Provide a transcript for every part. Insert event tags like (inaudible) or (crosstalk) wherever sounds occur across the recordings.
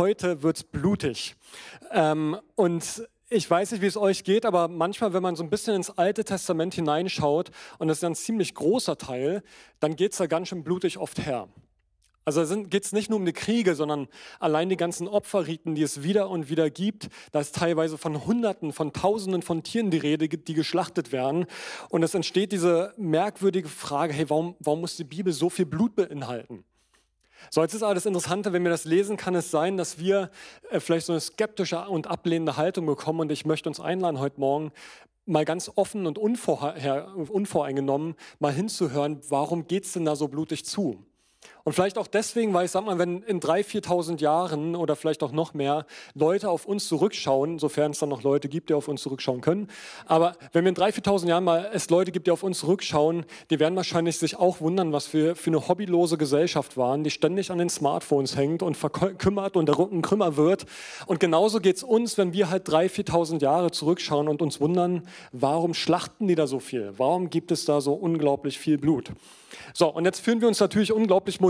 heute wird's blutig. Ähm, und ich weiß nicht, wie es euch geht, aber manchmal, wenn man so ein bisschen ins Alte Testament hineinschaut, und das ist ein ziemlich großer Teil, dann geht es da ganz schön blutig oft her. Also geht es nicht nur um die Kriege, sondern allein die ganzen Opferriten, die es wieder und wieder gibt. Da ist teilweise von Hunderten, von Tausenden von Tieren die Rede, die geschlachtet werden. Und es entsteht diese merkwürdige Frage, hey, warum, warum muss die Bibel so viel Blut beinhalten? So, jetzt ist aber das Interessante, wenn wir das lesen, kann es sein, dass wir äh, vielleicht so eine skeptische und ablehnende Haltung bekommen. Und ich möchte uns einladen, heute Morgen mal ganz offen und unvoreingenommen mal hinzuhören, warum geht es denn da so blutig zu? Und vielleicht auch deswegen, weil ich sag mal, wenn in 3.000, 4.000 Jahren oder vielleicht auch noch mehr Leute auf uns zurückschauen, sofern es dann noch Leute gibt, die auf uns zurückschauen können, aber wenn wir in 3.000, 4.000 Jahren mal es Leute gibt, die auf uns zurückschauen, die werden wahrscheinlich sich auch wundern, was wir für eine hobbylose Gesellschaft waren, die ständig an den Smartphones hängt und verkümmert und Rücken krümmer wird. Und genauso geht es uns, wenn wir halt 3.000, 4.000 Jahre zurückschauen und uns wundern, warum schlachten die da so viel? Warum gibt es da so unglaublich viel Blut? So, und jetzt fühlen wir uns natürlich unglaublich modern,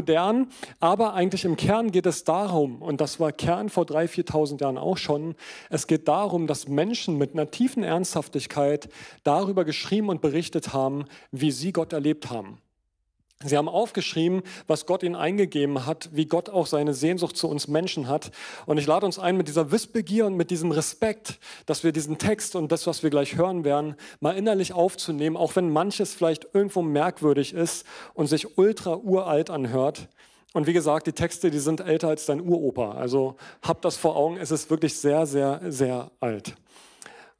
aber eigentlich im Kern geht es darum, und das war Kern vor 3.000, 4.000 Jahren auch schon, es geht darum, dass Menschen mit einer tiefen Ernsthaftigkeit darüber geschrieben und berichtet haben, wie sie Gott erlebt haben. Sie haben aufgeschrieben, was Gott ihnen eingegeben hat, wie Gott auch seine Sehnsucht zu uns Menschen hat. Und ich lade uns ein, mit dieser Wissbegier und mit diesem Respekt, dass wir diesen Text und das, was wir gleich hören werden, mal innerlich aufzunehmen, auch wenn manches vielleicht irgendwo merkwürdig ist und sich ultra uralt anhört. Und wie gesagt, die Texte, die sind älter als dein Uropa. Also habt das vor Augen, es ist wirklich sehr, sehr, sehr alt.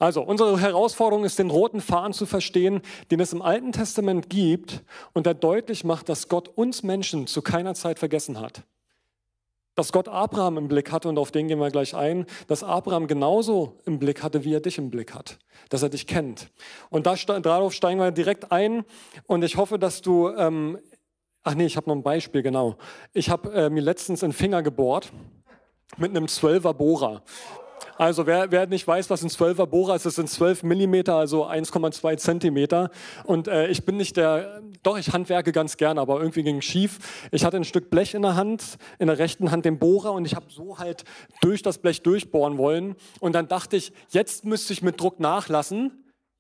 Also, unsere Herausforderung ist, den roten Faden zu verstehen, den es im Alten Testament gibt und der deutlich macht, dass Gott uns Menschen zu keiner Zeit vergessen hat. Dass Gott Abraham im Blick hatte, und auf den gehen wir gleich ein, dass Abraham genauso im Blick hatte, wie er dich im Blick hat, dass er dich kennt. Und da, darauf steigen wir direkt ein und ich hoffe, dass du, ähm, ach nee, ich habe noch ein Beispiel, genau. Ich habe äh, mir letztens einen Finger gebohrt mit einem 12er Bohrer. Also wer, wer nicht weiß, was ein 12er Bohrer ist, das sind 12 Millimeter, also 1,2 Zentimeter. Und äh, ich bin nicht der, doch, ich handwerke ganz gerne, aber irgendwie ging es schief. Ich hatte ein Stück Blech in der Hand, in der rechten Hand den Bohrer und ich habe so halt durch das Blech durchbohren wollen. Und dann dachte ich, jetzt müsste ich mit Druck nachlassen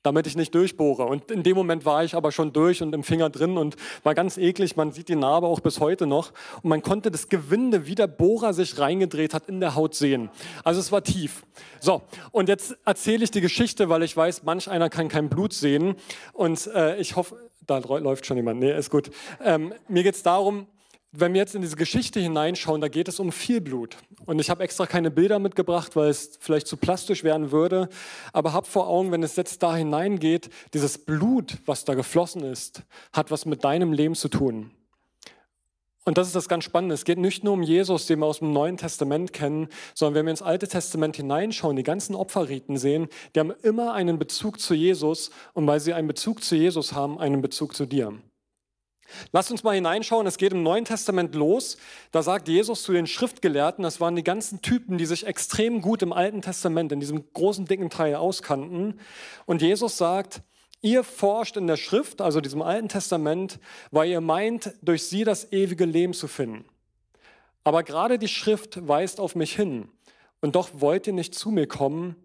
damit ich nicht durchbohre. Und in dem Moment war ich aber schon durch und im Finger drin und war ganz eklig. Man sieht die Narbe auch bis heute noch. Und man konnte das Gewinde, wie der Bohrer sich reingedreht hat, in der Haut sehen. Also es war tief. So, und jetzt erzähle ich die Geschichte, weil ich weiß, manch einer kann kein Blut sehen. Und äh, ich hoffe, da läuft schon jemand. Nee, ist gut. Ähm, mir geht es darum, wenn wir jetzt in diese Geschichte hineinschauen, da geht es um viel Blut. Und ich habe extra keine Bilder mitgebracht, weil es vielleicht zu plastisch werden würde. Aber hab vor Augen, wenn es jetzt da hineingeht, dieses Blut, was da geflossen ist, hat was mit deinem Leben zu tun. Und das ist das ganz Spannende. Es geht nicht nur um Jesus, den wir aus dem Neuen Testament kennen, sondern wenn wir ins Alte Testament hineinschauen, die ganzen Opferriten sehen, die haben immer einen Bezug zu Jesus. Und weil sie einen Bezug zu Jesus haben, einen Bezug zu dir. Lasst uns mal hineinschauen, es geht im Neuen Testament los. Da sagt Jesus zu den Schriftgelehrten, das waren die ganzen Typen, die sich extrem gut im Alten Testament, in diesem großen, dicken Teil auskannten. Und Jesus sagt, ihr forscht in der Schrift, also diesem Alten Testament, weil ihr meint, durch sie das ewige Leben zu finden. Aber gerade die Schrift weist auf mich hin. Und doch wollt ihr nicht zu mir kommen,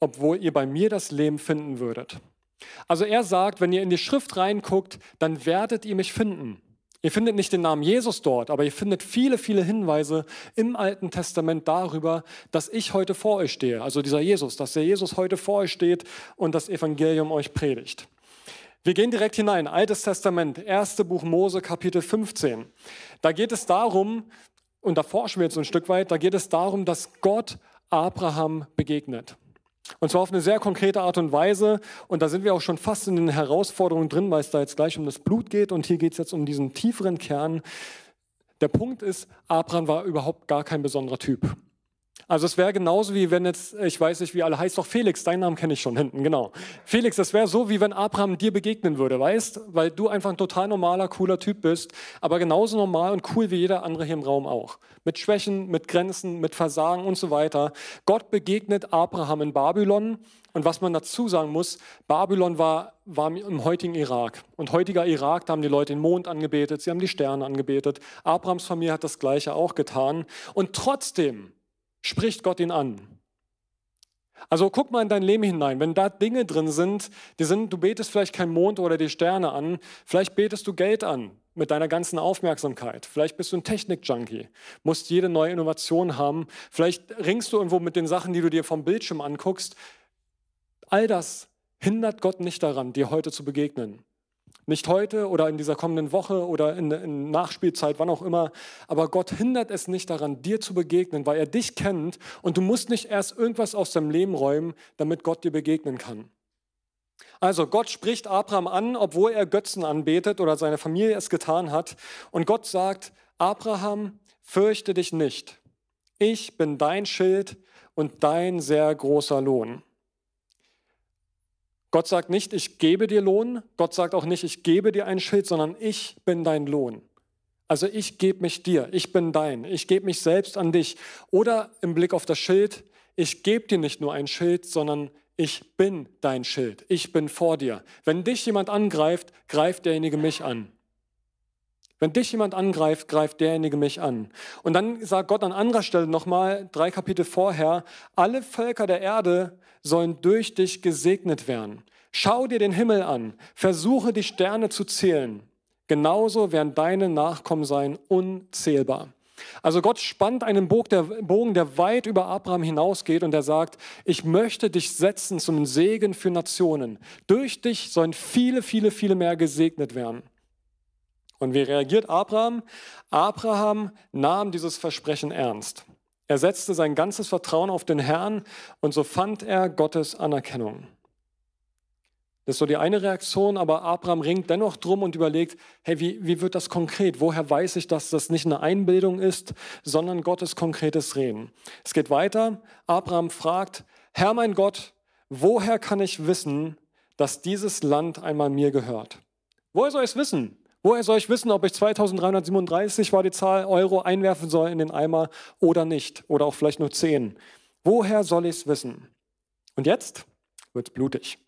obwohl ihr bei mir das Leben finden würdet. Also er sagt, wenn ihr in die Schrift reinguckt, dann werdet ihr mich finden. Ihr findet nicht den Namen Jesus dort, aber ihr findet viele, viele Hinweise im Alten Testament darüber, dass ich heute vor euch stehe. Also dieser Jesus, dass der Jesus heute vor euch steht und das Evangelium euch predigt. Wir gehen direkt hinein. Altes Testament, erste Buch Mose, Kapitel 15. Da geht es darum, und da forschen wir jetzt ein Stück weit, da geht es darum, dass Gott Abraham begegnet. Und zwar auf eine sehr konkrete Art und Weise. Und da sind wir auch schon fast in den Herausforderungen drin, weil es da jetzt gleich um das Blut geht. Und hier geht es jetzt um diesen tieferen Kern. Der Punkt ist, Abraham war überhaupt gar kein besonderer Typ. Also es wäre genauso wie wenn jetzt, ich weiß nicht, wie alle heißt doch Felix, deinen Namen kenne ich schon hinten, genau. Felix, das wäre so, wie wenn Abraham dir begegnen würde, weißt? Weil du einfach ein total normaler, cooler Typ bist, aber genauso normal und cool wie jeder andere hier im Raum auch. Mit Schwächen, mit Grenzen, mit Versagen und so weiter. Gott begegnet Abraham in Babylon und was man dazu sagen muss, Babylon war, war im heutigen Irak. Und heutiger Irak, da haben die Leute den Mond angebetet, sie haben die Sterne angebetet. Abrahams Familie hat das Gleiche auch getan. Und trotzdem spricht Gott ihn an. Also guck mal in dein Leben hinein. Wenn da Dinge drin sind, die sind, du betest vielleicht kein Mond oder die Sterne an, vielleicht betest du Geld an mit deiner ganzen Aufmerksamkeit. Vielleicht bist du ein Technik-Junkie, musst jede neue Innovation haben. Vielleicht ringst du irgendwo mit den Sachen, die du dir vom Bildschirm anguckst. All das hindert Gott nicht daran, dir heute zu begegnen. Nicht heute oder in dieser kommenden Woche oder in, in, Nachspielzeit, wann auch immer. Aber Gott hindert es nicht daran, dir zu begegnen, weil er dich kennt und du musst nicht erst irgendwas aus deinem Leben räumen, damit Gott dir begegnen kann. Also Gott spricht Abraham an, obwohl er Götzen anbetet oder seine Familie es getan hat. Und Gott sagt, Abraham, fürchte dich nicht. Ich bin dein Schild und dein sehr großer Lohn. Gott sagt nicht, ich gebe dir Lohn. Gott sagt auch nicht, ich gebe dir ein Schild, sondern ich bin dein Lohn. Also ich gebe mich dir, ich bin dein, ich gebe mich selbst an dich. Oder im Blick auf das Schild, ich gebe dir nicht nur ein Schild, sondern ich bin dein Schild, ich bin vor dir. Wenn dich jemand angreift, greift derjenige mich an. Wenn dich jemand angreift, greift derjenige mich an. Und dann sagt Gott an anderer Stelle nochmal, drei Kapitel vorher, alle Völker der Erde sollen durch dich gesegnet werden. Schau dir den Himmel an, versuche die Sterne zu zählen. Genauso werden deine Nachkommen sein unzählbar. Also Gott spannt einen Bogen, der weit über Abraham hinausgeht und er sagt, ich möchte dich setzen zum Segen für Nationen. Durch dich sollen viele, viele, viele mehr gesegnet werden. Und wie reagiert Abraham? Abraham nahm dieses Versprechen ernst. Er setzte sein ganzes Vertrauen auf den Herrn und so fand er Gottes Anerkennung. Das ist so die eine Reaktion, aber Abraham ringt dennoch drum und überlegt, hey, wie, wie wird das konkret? Woher weiß ich, dass das nicht eine Einbildung ist, sondern Gottes konkretes Reden? Es geht weiter. Abraham fragt, Herr mein Gott, woher kann ich wissen, dass dieses Land einmal mir gehört? Woher soll ich es wissen? Woher soll ich wissen, ob ich 2337 war die Zahl Euro einwerfen soll in den Eimer oder nicht? Oder auch vielleicht nur 10. Woher soll ich es wissen? Und jetzt wird es blutig.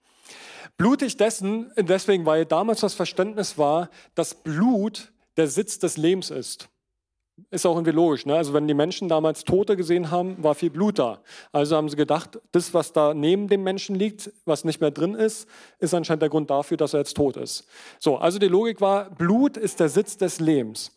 Blutig dessen, deswegen, weil damals das Verständnis war, dass Blut der Sitz des Lebens ist. Ist auch irgendwie logisch. Ne? Also wenn die Menschen damals Tote gesehen haben, war viel Blut da. Also haben sie gedacht, das, was da neben dem Menschen liegt, was nicht mehr drin ist, ist anscheinend der Grund dafür, dass er jetzt tot ist. So, also die Logik war, Blut ist der Sitz des Lebens.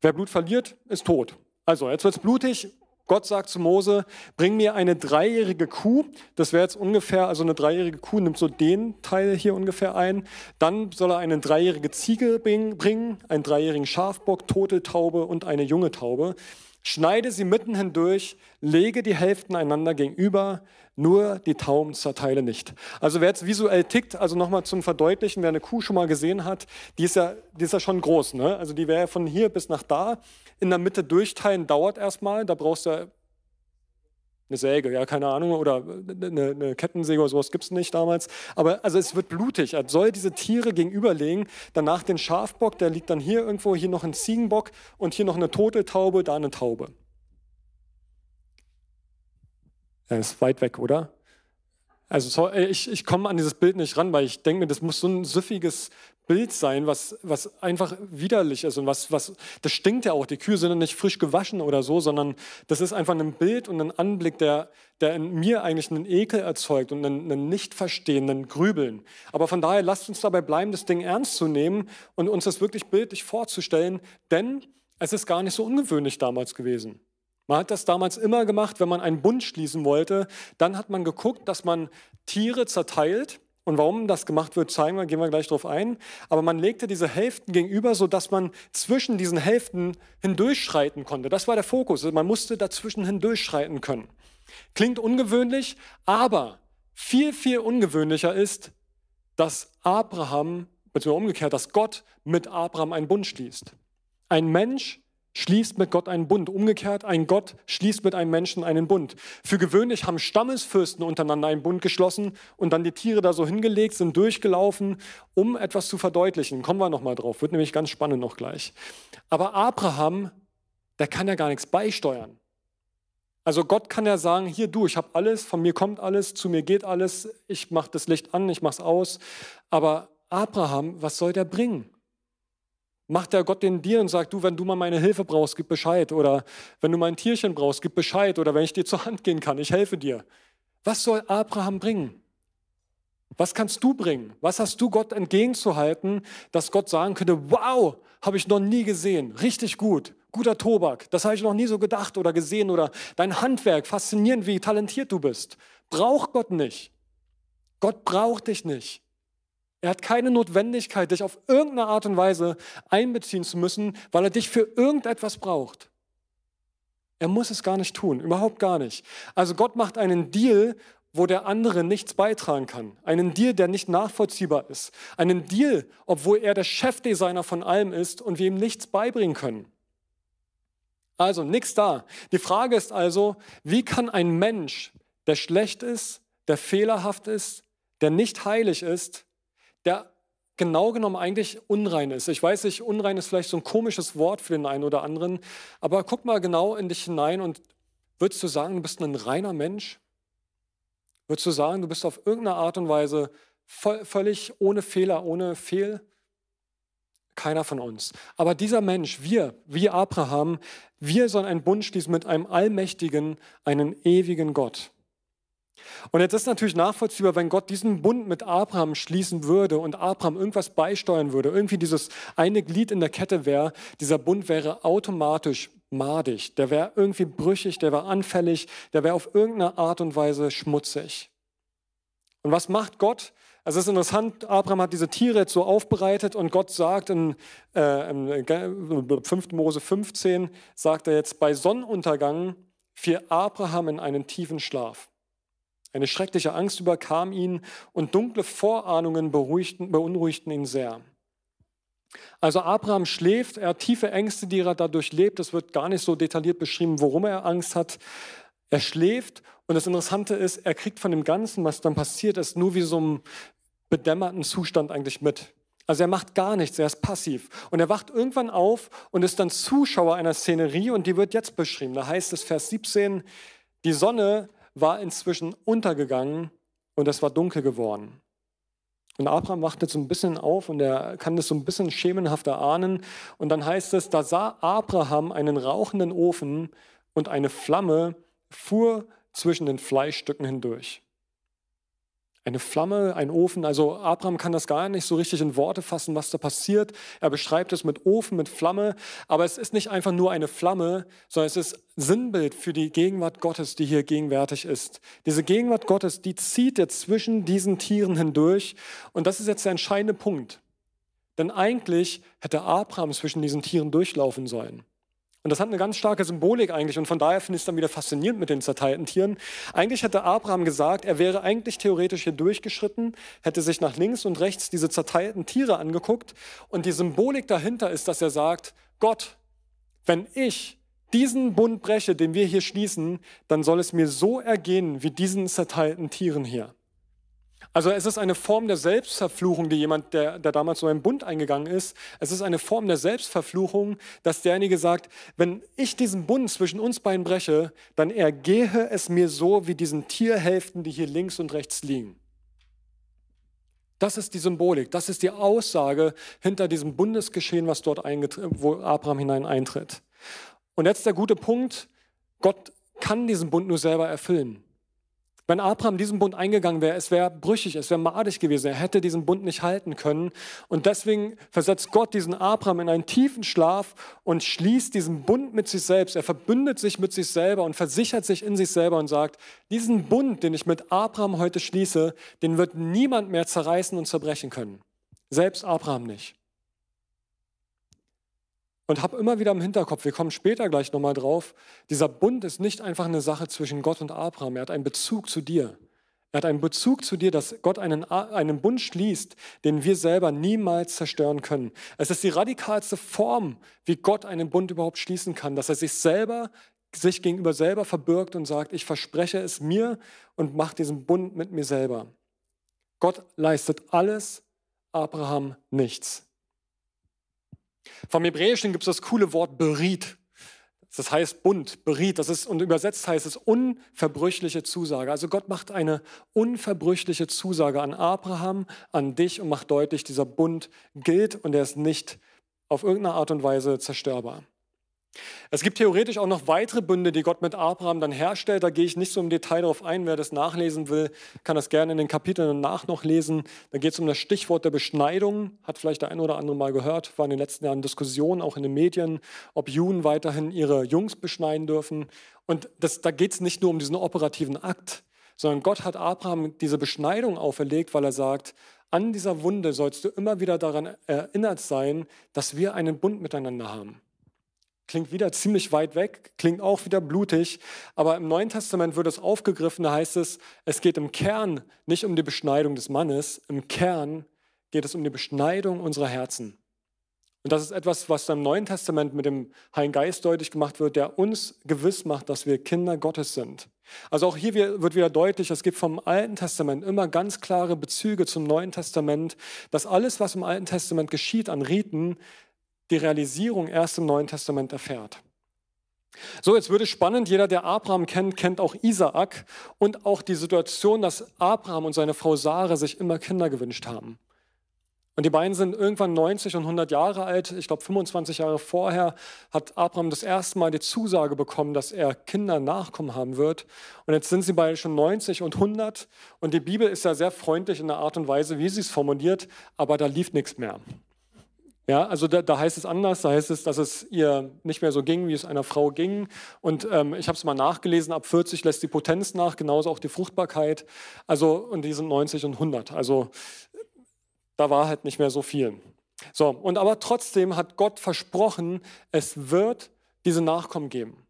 Wer Blut verliert, ist tot. Also jetzt wird es blutig, Gott sagt zu Mose, bring mir eine dreijährige Kuh. Das wäre jetzt ungefähr, also eine dreijährige Kuh nimmt so den Teil hier ungefähr ein. Dann soll er eine dreijährige Ziege bringen, einen dreijährigen Schafbock, tote Taube und eine junge Taube. Schneide sie mitten hindurch, lege die Hälften einander gegenüber, nur die Tauben zerteile nicht. Also wer jetzt visuell tickt, also nochmal zum Verdeutlichen, wer eine Kuh schon mal gesehen hat, die ist ja, die ist ja schon groß. Ne? Also die wäre von hier bis nach da in der Mitte durchteilen dauert erstmal. Da brauchst du eine Säge, ja, keine Ahnung, oder eine, eine Kettensäge oder sowas gibt es nicht damals. Aber also es wird blutig. Er soll diese Tiere gegenüberlegen. Danach den Schafbock, der liegt dann hier irgendwo, hier noch ein Ziegenbock und hier noch eine tote Taube, da eine Taube. Er ist weit weg, oder? Also ich, ich komme an dieses Bild nicht ran, weil ich denke mir, das muss so ein süffiges Bild sein, was, was einfach widerlich ist und was, was, das stinkt ja auch. Die Kühe sind ja nicht frisch gewaschen oder so, sondern das ist einfach ein Bild und ein Anblick, der, der in mir eigentlich einen Ekel erzeugt und einen, einen Nicht-Verstehen, einen Grübeln. Aber von daher lasst uns dabei bleiben, das Ding ernst zu nehmen und uns das wirklich bildlich vorzustellen, denn es ist gar nicht so ungewöhnlich damals gewesen. Man hat das damals immer gemacht, wenn man einen Bund schließen wollte. Dann hat man geguckt, dass man Tiere zerteilt und warum das gemacht wird, zeigen wir, gehen wir gleich darauf ein. Aber man legte diese Hälften gegenüber, sodass man zwischen diesen Hälften hindurchschreiten konnte. Das war der Fokus. Man musste dazwischen hindurchschreiten können. Klingt ungewöhnlich, aber viel, viel ungewöhnlicher ist, dass Abraham, beziehungsweise umgekehrt, dass Gott mit Abraham einen Bund schließt. Ein Mensch, schließt mit Gott einen Bund. Umgekehrt, ein Gott schließt mit einem Menschen einen Bund. Für gewöhnlich haben Stammesfürsten untereinander einen Bund geschlossen und dann die Tiere da so hingelegt, sind durchgelaufen, um etwas zu verdeutlichen. Kommen wir nochmal drauf, wird nämlich ganz spannend noch gleich. Aber Abraham, der kann ja gar nichts beisteuern. Also Gott kann ja sagen, hier du, ich habe alles, von mir kommt alles, zu mir geht alles, ich mache das Licht an, ich mache es aus. Aber Abraham, was soll der bringen? Macht der Gott den dir und sagt, du, wenn du mal meine Hilfe brauchst, gib Bescheid. Oder wenn du mein Tierchen brauchst, gib Bescheid. Oder wenn ich dir zur Hand gehen kann, ich helfe dir. Was soll Abraham bringen? Was kannst du bringen? Was hast du Gott entgegenzuhalten, dass Gott sagen könnte, wow, habe ich noch nie gesehen, richtig gut, guter Tobak, das habe ich noch nie so gedacht oder gesehen oder dein Handwerk, faszinierend, wie talentiert du bist. Braucht Gott nicht. Gott braucht dich nicht. Er hat keine Notwendigkeit, dich auf irgendeine Art und Weise einbeziehen zu müssen, weil er dich für irgendetwas braucht. Er muss es gar nicht tun, überhaupt gar nicht. Also Gott macht einen Deal, wo der andere nichts beitragen kann. Einen Deal, der nicht nachvollziehbar ist. Einen Deal, obwohl er der Chefdesigner von allem ist und wir ihm nichts beibringen können. Also nichts da. Die Frage ist also, wie kann ein Mensch, der schlecht ist, der fehlerhaft ist, der nicht heilig ist, der genau genommen eigentlich unrein ist. Ich weiß nicht, unrein ist vielleicht so ein komisches Wort für den einen oder anderen, aber guck mal genau in dich hinein und würdest du sagen, du bist ein reiner Mensch? Würdest du sagen, du bist auf irgendeine Art und Weise völlig ohne Fehler, ohne Fehl? Keiner von uns. Aber dieser Mensch, wir, wie Abraham, wir sollen einen Bund schließen mit einem allmächtigen, einen ewigen Gott. Und jetzt ist natürlich nachvollziehbar, wenn Gott diesen Bund mit Abraham schließen würde und Abraham irgendwas beisteuern würde, irgendwie dieses eine Glied in der Kette wäre, dieser Bund wäre automatisch madig, der wäre irgendwie brüchig, der wäre anfällig, der wäre auf irgendeine Art und Weise schmutzig. Und was macht Gott? Also es ist interessant, Abraham hat diese Tiere jetzt so aufbereitet und Gott sagt in, äh, in 5. Mose 15, sagt er jetzt, bei Sonnenuntergang fiel Abraham in einen tiefen Schlaf. Eine schreckliche Angst überkam ihn und dunkle Vorahnungen beunruhigten ihn sehr. Also Abraham schläft, er hat tiefe Ängste, die er dadurch lebt. Es wird gar nicht so detailliert beschrieben, worum er Angst hat. Er schläft und das Interessante ist, er kriegt von dem Ganzen, was dann passiert ist, nur wie so einem bedämmerten Zustand eigentlich mit. Also er macht gar nichts, er ist passiv. Und er wacht irgendwann auf und ist dann Zuschauer einer Szenerie und die wird jetzt beschrieben. Da heißt es, Vers 17, die Sonne war inzwischen untergegangen und es war dunkel geworden. Und Abraham wachte so ein bisschen auf und er kann das so ein bisschen schemenhafter ahnen. Und dann heißt es, da sah Abraham einen rauchenden Ofen und eine Flamme fuhr zwischen den Fleischstücken hindurch. Eine Flamme, ein Ofen, also Abraham kann das gar nicht so richtig in Worte fassen, was da passiert. Er beschreibt es mit Ofen, mit Flamme, aber es ist nicht einfach nur eine Flamme, sondern es ist Sinnbild für die Gegenwart Gottes, die hier gegenwärtig ist. Diese Gegenwart Gottes, die zieht jetzt zwischen diesen Tieren hindurch und das ist jetzt der entscheidende Punkt. Denn eigentlich hätte Abraham zwischen diesen Tieren durchlaufen sollen. Und das hat eine ganz starke Symbolik eigentlich und von daher finde ich es dann wieder faszinierend mit den zerteilten Tieren. Eigentlich hätte Abraham gesagt, er wäre eigentlich theoretisch hier durchgeschritten, hätte sich nach links und rechts diese zerteilten Tiere angeguckt und die Symbolik dahinter ist, dass er sagt, Gott, wenn ich diesen Bund breche, den wir hier schließen, dann soll es mir so ergehen wie diesen zerteilten Tieren hier. Also es ist eine Form der Selbstverfluchung, die jemand, der, der damals so einen Bund eingegangen ist, es ist eine Form der Selbstverfluchung, dass derjenige sagt, wenn ich diesen Bund zwischen uns beiden breche, dann ergehe es mir so wie diesen Tierhälften, die hier links und rechts liegen. Das ist die Symbolik, das ist die Aussage hinter diesem Bundesgeschehen, was dort wo Abraham hinein eintritt. Und jetzt der gute Punkt, Gott kann diesen Bund nur selber erfüllen. Wenn Abraham diesen Bund eingegangen wäre, es wäre brüchig, es wäre madig gewesen, er hätte diesen Bund nicht halten können. Und deswegen versetzt Gott diesen Abraham in einen tiefen Schlaf und schließt diesen Bund mit sich selbst. Er verbündet sich mit sich selber und versichert sich in sich selber und sagt, diesen Bund, den ich mit Abraham heute schließe, den wird niemand mehr zerreißen und zerbrechen können. Selbst Abraham nicht. Und habe immer wieder im Hinterkopf, wir kommen später gleich nochmal drauf, dieser Bund ist nicht einfach eine Sache zwischen Gott und Abraham. Er hat einen Bezug zu dir. Er hat einen Bezug zu dir, dass Gott einen, einen Bund schließt, den wir selber niemals zerstören können. Es ist die radikalste Form, wie Gott einen Bund überhaupt schließen kann, dass er sich selber, sich gegenüber selber verbirgt und sagt, ich verspreche es mir und mache diesen Bund mit mir selber. Gott leistet alles, Abraham nichts. Vom Hebräischen gibt es das coole Wort berit. Das heißt Bund, berit. Das ist, und übersetzt heißt es unverbrüchliche Zusage. Also Gott macht eine unverbrüchliche Zusage an Abraham, an dich und macht deutlich, dieser Bund gilt und er ist nicht auf irgendeine Art und Weise zerstörbar. Es gibt theoretisch auch noch weitere Bünde, die Gott mit Abraham dann herstellt. Da gehe ich nicht so im Detail darauf ein. Wer das nachlesen will, kann das gerne in den Kapiteln danach noch lesen. Da geht es um das Stichwort der Beschneidung. Hat vielleicht der eine oder andere mal gehört. War in den letzten Jahren Diskussionen, auch in den Medien, ob Juden weiterhin ihre Jungs beschneiden dürfen. Und das, da geht es nicht nur um diesen operativen Akt, sondern Gott hat Abraham diese Beschneidung auferlegt, weil er sagt, an dieser Wunde sollst du immer wieder daran erinnert sein, dass wir einen Bund miteinander haben. Klingt wieder ziemlich weit weg, klingt auch wieder blutig, aber im Neuen Testament wird es aufgegriffen, da heißt es, es geht im Kern nicht um die Beschneidung des Mannes, im Kern geht es um die Beschneidung unserer Herzen. Und das ist etwas, was im Neuen Testament mit dem Heiligen Geist deutlich gemacht wird, der uns gewiss macht, dass wir Kinder Gottes sind. Also auch hier wird wieder deutlich, es gibt vom Alten Testament immer ganz klare Bezüge zum Neuen Testament, dass alles, was im Alten Testament geschieht an Riten, die Realisierung erst im Neuen Testament erfährt. So, jetzt würde spannend, jeder, der Abraham kennt, kennt auch Isaak und auch die Situation, dass Abraham und seine Frau Sarah sich immer Kinder gewünscht haben. Und die beiden sind irgendwann 90 und 100 Jahre alt. Ich glaube, 25 Jahre vorher hat Abraham das erste Mal die Zusage bekommen, dass er Kinder Nachkommen haben wird. Und jetzt sind sie beide schon 90 und 100. Und die Bibel ist ja sehr freundlich in der Art und Weise, wie sie es formuliert, aber da lief nichts mehr. Ja, also da, da, heißt es anders, da heißt es, dass es ihr nicht mehr so ging, wie es einer Frau ging. Und ähm, ich habe es mal nachgelesen, ab 40 lässt die Potenz nach, genauso auch die Fruchtbarkeit. Also, und die sind 90 und 100. Also da war halt nicht mehr so viel. So, und aber trotzdem hat Gott versprochen, es wird diese Nachkommen geben.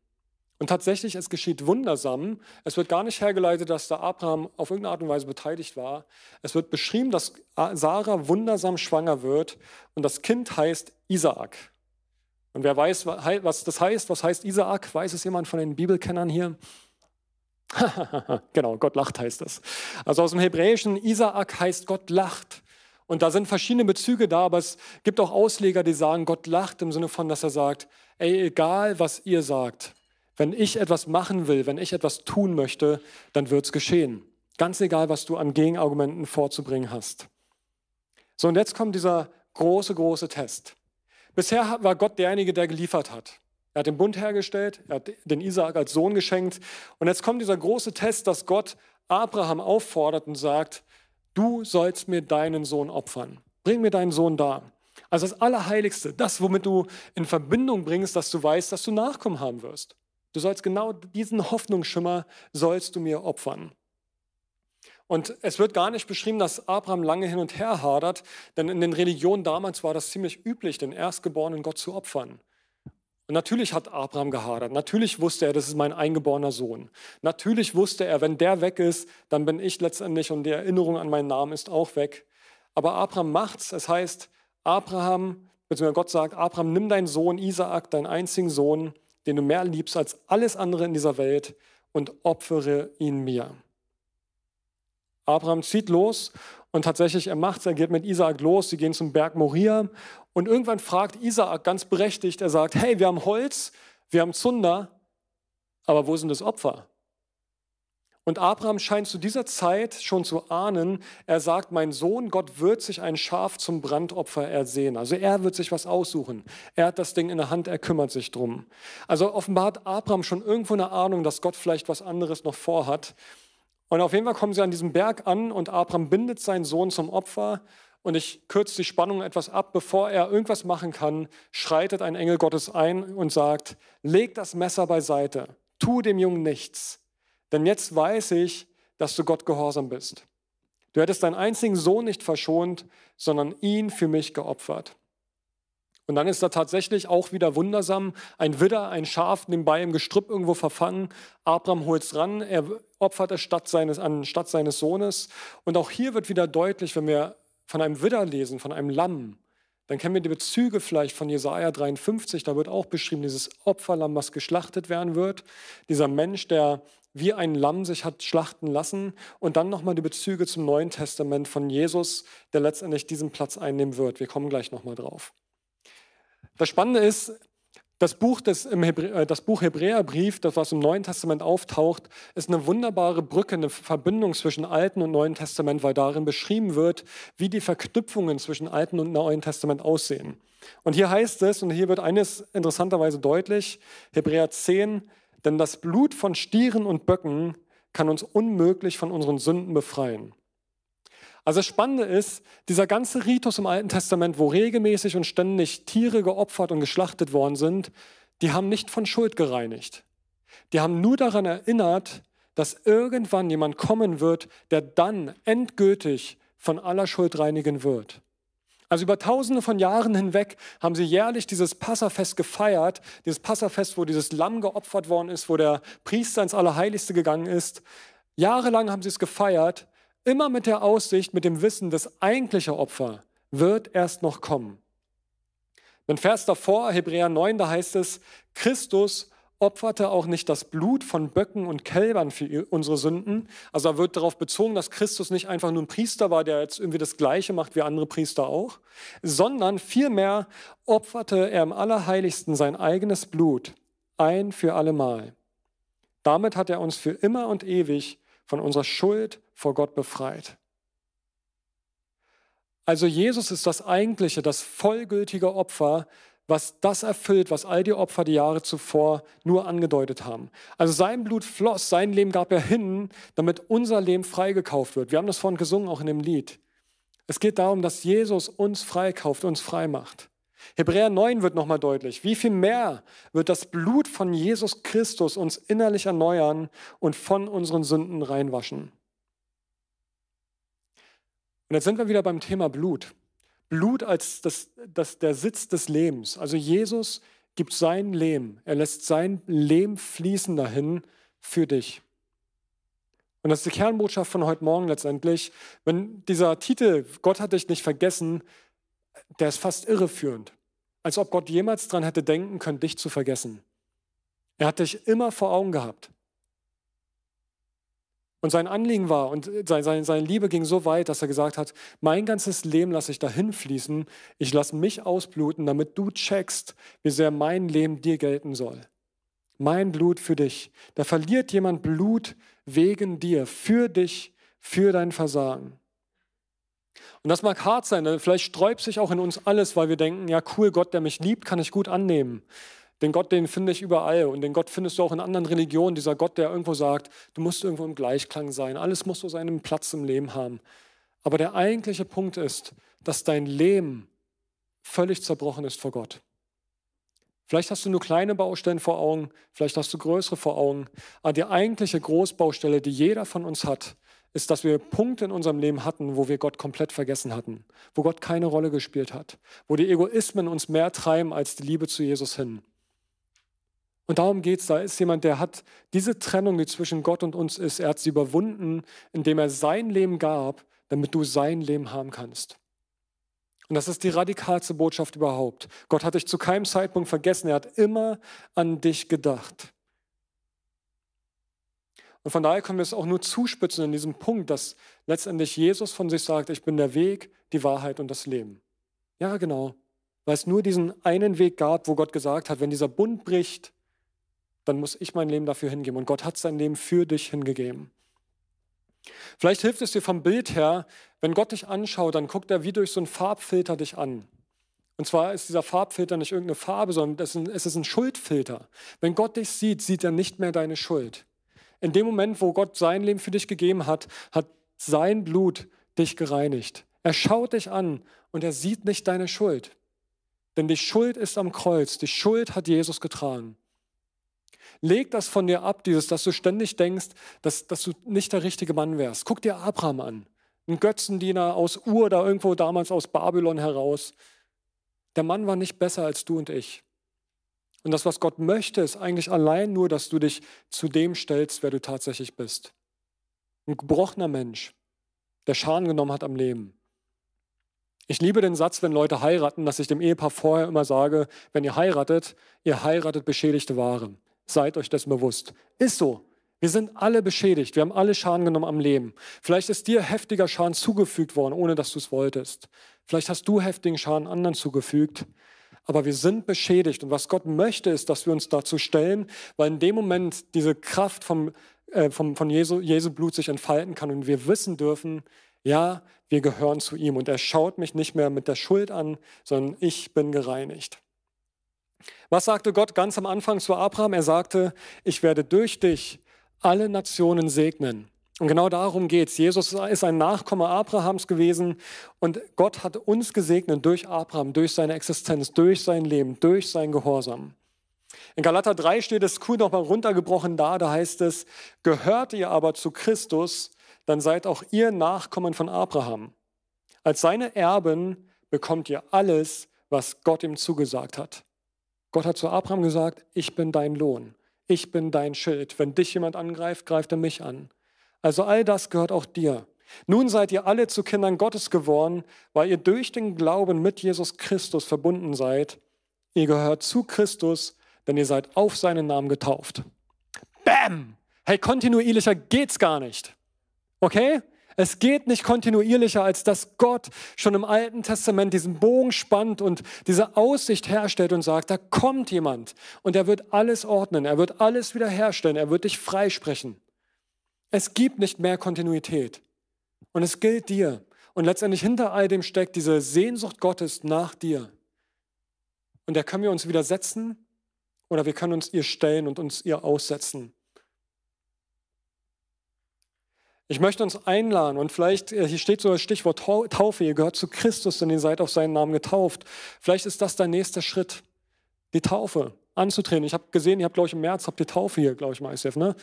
Und tatsächlich, es geschieht wundersam. Es wird gar nicht hergeleitet, dass da Abraham auf irgendeine Art und Weise beteiligt war. Es wird beschrieben, dass Sarah wundersam schwanger wird und das Kind heißt Isaak. Und wer weiß, was das heißt, was heißt Isaak? Weiß es jemand von den Bibelkennern hier? (laughs) genau, Gott lacht heißt das. Also aus dem Hebräischen, Isaak heißt Gott lacht. Und da sind verschiedene Bezüge da, aber es gibt auch Ausleger, die sagen, Gott lacht im Sinne von, dass er sagt, ey, egal was ihr sagt, wenn ich etwas machen will, wenn ich etwas tun möchte, dann wird es geschehen. Ganz egal, was du an Gegenargumenten vorzubringen hast. So, und jetzt kommt dieser große, große Test. Bisher war Gott derjenige, der geliefert hat. Er hat den Bund hergestellt, er hat den Isaak als Sohn geschenkt. Und jetzt kommt dieser große Test, dass Gott Abraham auffordert und sagt, du sollst mir deinen Sohn opfern. Bring mir deinen Sohn da. Also das Allerheiligste, das, womit du in Verbindung bringst, dass du weißt, dass du Nachkommen haben wirst. Du sollst genau diesen Hoffnungsschimmer sollst du mir opfern. Und es wird gar nicht beschrieben, dass Abraham lange hin und her hadert, denn in den Religionen damals war das ziemlich üblich, den Erstgeborenen Gott zu opfern. Und natürlich hat Abraham gehadert. Natürlich wusste er, das ist mein eingeborener Sohn. Natürlich wusste er, wenn der weg ist, dann bin ich letztendlich und die Erinnerung an meinen Namen ist auch weg. Aber Abraham macht's. Es heißt, Abraham, beziehungsweise Gott sagt, Abraham, nimm deinen Sohn Isaak, deinen einzigen Sohn, den du mehr liebst als alles andere in dieser Welt und opfere ihn mir. Abraham zieht los und tatsächlich er macht er geht mit Isaak los, sie gehen zum Berg Moria und irgendwann fragt Isaak ganz berechtigt, er sagt, hey, wir haben Holz, wir haben Zunder, aber wo sind das Opfer? Und Abraham scheint zu dieser Zeit schon zu ahnen, er sagt, mein Sohn, Gott wird sich ein Schaf zum Brandopfer ersehen. Also er wird sich was aussuchen. Er hat das Ding in der Hand, er kümmert sich drum. Also offenbar hat Abraham schon irgendwo eine Ahnung, dass Gott vielleicht was anderes noch vorhat. Und auf jeden Fall kommen sie an diesem Berg an und Abraham bindet seinen Sohn zum Opfer. Und ich kürze die Spannung etwas ab. Bevor er irgendwas machen kann, schreitet ein Engel Gottes ein und sagt, leg das Messer beiseite, tu dem Jungen nichts. Denn jetzt weiß ich, dass du Gott gehorsam bist. Du hättest deinen einzigen Sohn nicht verschont, sondern ihn für mich geopfert. Und dann ist da tatsächlich auch wieder wundersam ein Widder, ein Schaf nebenbei im Gestrüpp irgendwo verfangen. Abraham holt es ran, er opfert es statt seines, anstatt seines Sohnes. Und auch hier wird wieder deutlich, wenn wir von einem Widder lesen, von einem Lamm, dann kennen wir die Bezüge vielleicht von Jesaja 53, da wird auch beschrieben, dieses Opferlamm, was geschlachtet werden wird. Dieser Mensch, der wie ein Lamm sich hat schlachten lassen und dann nochmal die Bezüge zum Neuen Testament von Jesus, der letztendlich diesen Platz einnehmen wird. Wir kommen gleich nochmal drauf. Das Spannende ist, das Buch, des, im Hebrä äh, das Buch Hebräerbrief, das was im Neuen Testament auftaucht, ist eine wunderbare Brücke, eine Verbindung zwischen Alten und Neuen Testament, weil darin beschrieben wird, wie die Verknüpfungen zwischen Alten und Neuen Testament aussehen. Und hier heißt es, und hier wird eines interessanterweise deutlich, Hebräer 10, denn das Blut von Stieren und Böcken kann uns unmöglich von unseren Sünden befreien. Also das Spannende ist, dieser ganze Ritus im Alten Testament, wo regelmäßig und ständig Tiere geopfert und geschlachtet worden sind, die haben nicht von Schuld gereinigt. Die haben nur daran erinnert, dass irgendwann jemand kommen wird, der dann endgültig von aller Schuld reinigen wird. Also über tausende von Jahren hinweg haben sie jährlich dieses Passafest gefeiert, dieses Passafest, wo dieses Lamm geopfert worden ist, wo der Priester ins Allerheiligste gegangen ist. Jahrelang haben sie es gefeiert, immer mit der Aussicht, mit dem Wissen, das eigentliche Opfer wird erst noch kommen. Ein Vers davor, Hebräer 9, da heißt es, Christus opferte auch nicht das Blut von Böcken und Kälbern für unsere Sünden. Also da wird darauf bezogen, dass Christus nicht einfach nur ein Priester war, der jetzt irgendwie das Gleiche macht wie andere Priester auch, sondern vielmehr opferte er im Allerheiligsten sein eigenes Blut ein für allemal. Damit hat er uns für immer und ewig von unserer Schuld vor Gott befreit. Also Jesus ist das eigentliche, das vollgültige Opfer, was das erfüllt, was all die Opfer die Jahre zuvor nur angedeutet haben. Also sein Blut floss, sein Leben gab er hin, damit unser Leben freigekauft wird. Wir haben das vorhin gesungen, auch in dem Lied. Es geht darum, dass Jesus uns freikauft, uns frei macht. Hebräer 9 wird nochmal deutlich. Wie viel mehr wird das Blut von Jesus Christus uns innerlich erneuern und von unseren Sünden reinwaschen? Und jetzt sind wir wieder beim Thema Blut. Blut als das, das, der Sitz des Lebens. Also Jesus gibt sein Leben. Er lässt sein Leben fließen dahin für dich. Und das ist die Kernbotschaft von heute Morgen letztendlich. Wenn dieser Titel, Gott hat dich nicht vergessen, der ist fast irreführend. Als ob Gott jemals daran hätte denken können, dich zu vergessen. Er hat dich immer vor Augen gehabt. Und sein Anliegen war und seine, seine Liebe ging so weit, dass er gesagt hat, mein ganzes Leben lasse ich dahin fließen, ich lasse mich ausbluten, damit du checkst, wie sehr mein Leben dir gelten soll. Mein Blut für dich. Da verliert jemand Blut wegen dir, für dich, für dein Versagen. Und das mag hart sein, vielleicht sträubt sich auch in uns alles, weil wir denken, ja cool, Gott, der mich liebt, kann ich gut annehmen. Den Gott, den finde ich überall und den Gott findest du auch in anderen Religionen. Dieser Gott, der irgendwo sagt, du musst irgendwo im Gleichklang sein, alles muss so seinen Platz im Leben haben. Aber der eigentliche Punkt ist, dass dein Leben völlig zerbrochen ist vor Gott. Vielleicht hast du nur kleine Baustellen vor Augen, vielleicht hast du größere vor Augen. Aber die eigentliche Großbaustelle, die jeder von uns hat, ist, dass wir Punkte in unserem Leben hatten, wo wir Gott komplett vergessen hatten, wo Gott keine Rolle gespielt hat, wo die Egoismen uns mehr treiben als die Liebe zu Jesus hin. Und darum geht es. Da ist jemand, der hat diese Trennung, die zwischen Gott und uns ist, er hat sie überwunden, indem er sein Leben gab, damit du sein Leben haben kannst. Und das ist die radikalste Botschaft überhaupt. Gott hat dich zu keinem Zeitpunkt vergessen. Er hat immer an dich gedacht. Und von daher können wir es auch nur zuspitzen in diesem Punkt, dass letztendlich Jesus von sich sagt, ich bin der Weg, die Wahrheit und das Leben. Ja, genau. Weil es nur diesen einen Weg gab, wo Gott gesagt hat, wenn dieser Bund bricht, dann muss ich mein Leben dafür hingeben. Und Gott hat sein Leben für dich hingegeben. Vielleicht hilft es dir vom Bild her, wenn Gott dich anschaut, dann guckt er wie durch so einen Farbfilter dich an. Und zwar ist dieser Farbfilter nicht irgendeine Farbe, sondern es ist ein Schuldfilter. Wenn Gott dich sieht, sieht er nicht mehr deine Schuld. In dem Moment, wo Gott sein Leben für dich gegeben hat, hat sein Blut dich gereinigt. Er schaut dich an und er sieht nicht deine Schuld. Denn die Schuld ist am Kreuz. Die Schuld hat Jesus getragen. Leg das von dir ab, dieses, dass du ständig denkst, dass, dass du nicht der richtige Mann wärst. Guck dir Abraham an. Ein Götzendiener aus Ur, da irgendwo damals aus Babylon heraus. Der Mann war nicht besser als du und ich. Und das, was Gott möchte, ist eigentlich allein nur, dass du dich zu dem stellst, wer du tatsächlich bist. Ein gebrochener Mensch, der Schaden genommen hat am Leben. Ich liebe den Satz, wenn Leute heiraten, dass ich dem Ehepaar vorher immer sage, wenn ihr heiratet, ihr heiratet beschädigte Ware. Seid euch das bewusst. Ist so. Wir sind alle beschädigt. Wir haben alle Schaden genommen am Leben. Vielleicht ist dir heftiger Schaden zugefügt worden, ohne dass du es wolltest. Vielleicht hast du heftigen Schaden anderen zugefügt. Aber wir sind beschädigt. Und was Gott möchte, ist, dass wir uns dazu stellen, weil in dem Moment diese Kraft vom, äh, vom, von Jesu, Jesu Blut sich entfalten kann und wir wissen dürfen, Ja, wir gehören zu ihm und er schaut mich nicht mehr mit der Schuld an, sondern ich bin gereinigt. Was sagte Gott ganz am Anfang zu Abraham? Er sagte, ich werde durch dich alle Nationen segnen. Und genau darum geht es. Jesus ist ein Nachkomme Abrahams gewesen und Gott hat uns gesegnet durch Abraham, durch seine Existenz, durch sein Leben, durch sein Gehorsam. In Galater 3 steht es cool nochmal runtergebrochen da, da heißt es, gehört ihr aber zu Christus, dann seid auch ihr Nachkommen von Abraham. Als seine Erben bekommt ihr alles, was Gott ihm zugesagt hat. Gott hat zu Abraham gesagt, ich bin dein Lohn, ich bin dein Schild. Wenn dich jemand angreift, greift er mich an. Also all das gehört auch dir. Nun seid ihr alle zu Kindern Gottes geworden, weil ihr durch den Glauben mit Jesus Christus verbunden seid. Ihr gehört zu Christus, denn ihr seid auf seinen Namen getauft. Bam! Hey, kontinuierlicher geht's gar nicht. Okay? Es geht nicht kontinuierlicher, als dass Gott schon im Alten Testament diesen Bogen spannt und diese Aussicht herstellt und sagt, da kommt jemand und er wird alles ordnen, er wird alles wiederherstellen, er wird dich freisprechen. Es gibt nicht mehr Kontinuität und es gilt dir. Und letztendlich hinter all dem steckt diese Sehnsucht Gottes nach dir. Und der können wir uns widersetzen oder wir können uns ihr stellen und uns ihr aussetzen. Ich möchte uns einladen und vielleicht, äh, hier steht so das Stichwort Taufe, ihr gehört zu Christus, denn ihr seid auf seinen Namen getauft. Vielleicht ist das dein nächster Schritt, die Taufe anzutreten. Ich habe gesehen, ihr habt, glaube ich, im März habt ihr Taufe hier, glaube ich mal, ICF, ne?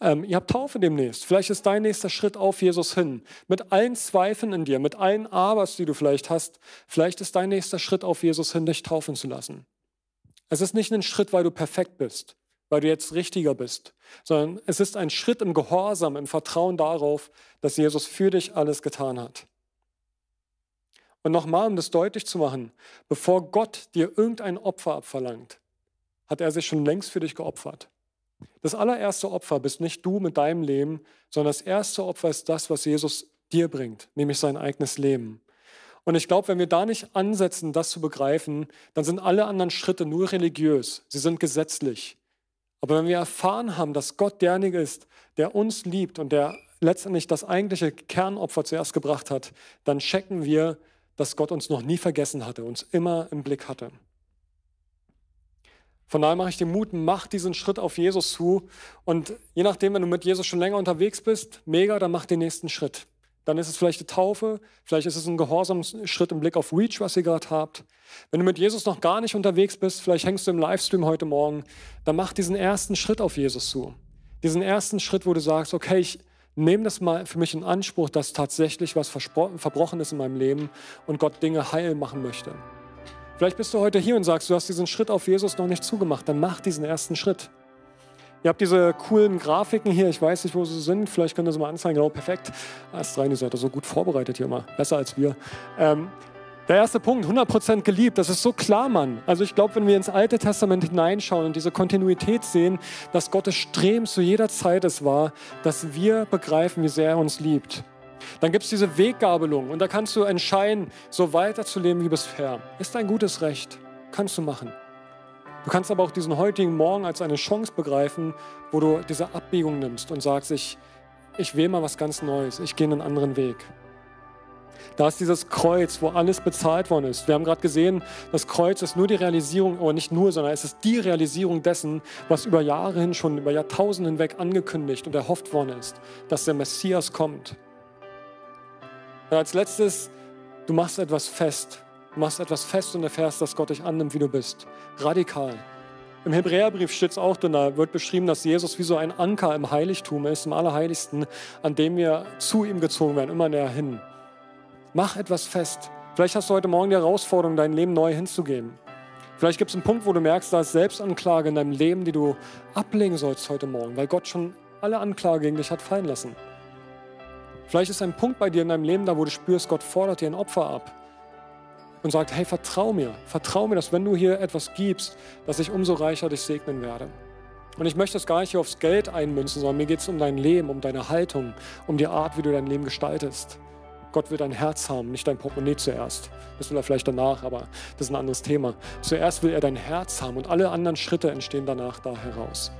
Ähm, ihr habt Taufe demnächst. Vielleicht ist dein nächster Schritt auf Jesus hin. Mit allen Zweifeln in dir, mit allen Abers, die du vielleicht hast, vielleicht ist dein nächster Schritt auf Jesus hin, dich taufen zu lassen. Es ist nicht ein Schritt, weil du perfekt bist, weil du jetzt richtiger bist, sondern es ist ein Schritt im Gehorsam, im Vertrauen darauf, dass Jesus für dich alles getan hat. Und nochmal, um das deutlich zu machen, bevor Gott dir irgendein Opfer abverlangt, hat er sich schon längst für dich geopfert. Das allererste Opfer bist nicht du mit deinem Leben, sondern das erste Opfer ist das, was Jesus dir bringt, nämlich sein eigenes Leben. Und ich glaube, wenn wir da nicht ansetzen, das zu begreifen, dann sind alle anderen Schritte nur religiös. Sie sind gesetzlich. Aber wenn wir erfahren haben, dass Gott derjenige ist, der uns liebt und der letztendlich das eigentliche Kernopfer zuerst gebracht hat, dann checken wir, dass Gott uns noch nie vergessen hatte, uns immer im Blick hatte. Von daher mache ich dir Mut, mach diesen Schritt auf Jesus zu. Und je nachdem, wenn du mit Jesus schon länger unterwegs bist, mega, dann mach den nächsten Schritt. Dann ist es vielleicht die Taufe, vielleicht ist es ein Gehorsamsschritt im Blick auf Reach, was ihr gerade habt. Wenn du mit Jesus noch gar nicht unterwegs bist, vielleicht hängst du im Livestream heute Morgen, dann mach diesen ersten Schritt auf Jesus zu. Diesen ersten Schritt, wo du sagst, okay, ich nehme das mal für mich in Anspruch, dass tatsächlich was verbrochen ist in meinem Leben und Gott Dinge heil machen möchte. Vielleicht bist du heute hier und sagst, du hast diesen Schritt auf Jesus noch nicht zugemacht, dann mach diesen ersten Schritt. Ihr habt diese coolen Grafiken hier, ich weiß nicht, wo sie sind, vielleicht könnt ihr sie mal anzeigen. Genau, perfekt. Alles rein, ihr seid so gut vorbereitet hier immer, besser als wir. Ähm, der erste Punkt, 100% geliebt, das ist so klar, Mann. Also ich glaube, wenn wir ins Alte Testament hineinschauen und diese Kontinuität sehen, dass Gottes Streben zu jeder Zeit es war, dass wir begreifen, wie sehr er uns liebt. Dann gibt es diese Weggabelung und da kannst du entscheiden, so weiterzuleben wie bisher. Ist ein gutes Recht, kannst du machen. Du kannst aber auch diesen heutigen Morgen als eine Chance begreifen, wo du diese Abbiegung nimmst und sagst, ich, ich will mal was ganz Neues, ich gehe einen anderen Weg. Da ist dieses Kreuz, wo alles bezahlt worden ist. Wir haben gerade gesehen, das Kreuz ist nur die Realisierung, aber nicht nur, sondern es ist die Realisierung dessen, was über Jahre hin schon, über Jahrtausende hinweg angekündigt und erhofft worden ist, dass der Messias kommt. Und als letztes, du machst etwas fest. Du machst etwas fest und erfährst, dass Gott dich annimmt, wie du bist. Radikal. Im Hebräerbrief steht es auch drin, da wird beschrieben, dass Jesus wie so ein Anker im Heiligtum ist, im Allerheiligsten, an dem wir zu ihm gezogen werden, immer näher hin. Mach etwas fest. Vielleicht hast du heute Morgen die Herausforderung, dein Leben neu hinzugeben. Vielleicht gibt es einen Punkt, wo du merkst, da ist Selbstanklage in deinem Leben, die du ablegen sollst heute Morgen, weil Gott schon alle Anklage gegen dich hat fallen lassen. Vielleicht ist ein Punkt bei dir in deinem Leben da, wo du spürst, Gott fordert dir ein Opfer ab und sagt, hey, vertrau mir, vertrau mir, dass wenn du hier etwas gibst, dass ich umso reicher dich segnen werde. Und ich möchte das gar nicht hier aufs Geld einmünzen, sondern mir geht es um dein Leben, um deine Haltung, um die Art, wie du dein Leben gestaltest. Gott will dein Herz haben, nicht dein Portemonnaie zuerst. Das will er vielleicht danach, aber das ist ein anderes Thema. Zuerst will er dein Herz haben und alle anderen Schritte entstehen danach da heraus.